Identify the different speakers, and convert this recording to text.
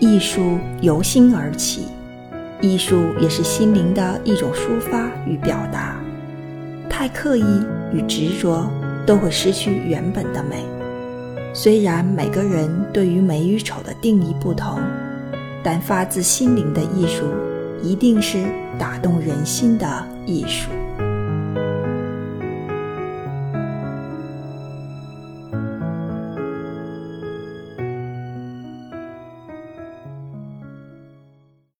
Speaker 1: 艺术由心而起艺术也是心灵的一种抒发与表达。太刻意与执着都会失去原本的美。虽然每个人对于美与丑的定义不同但发自心灵的艺术一定是打动人心的艺术。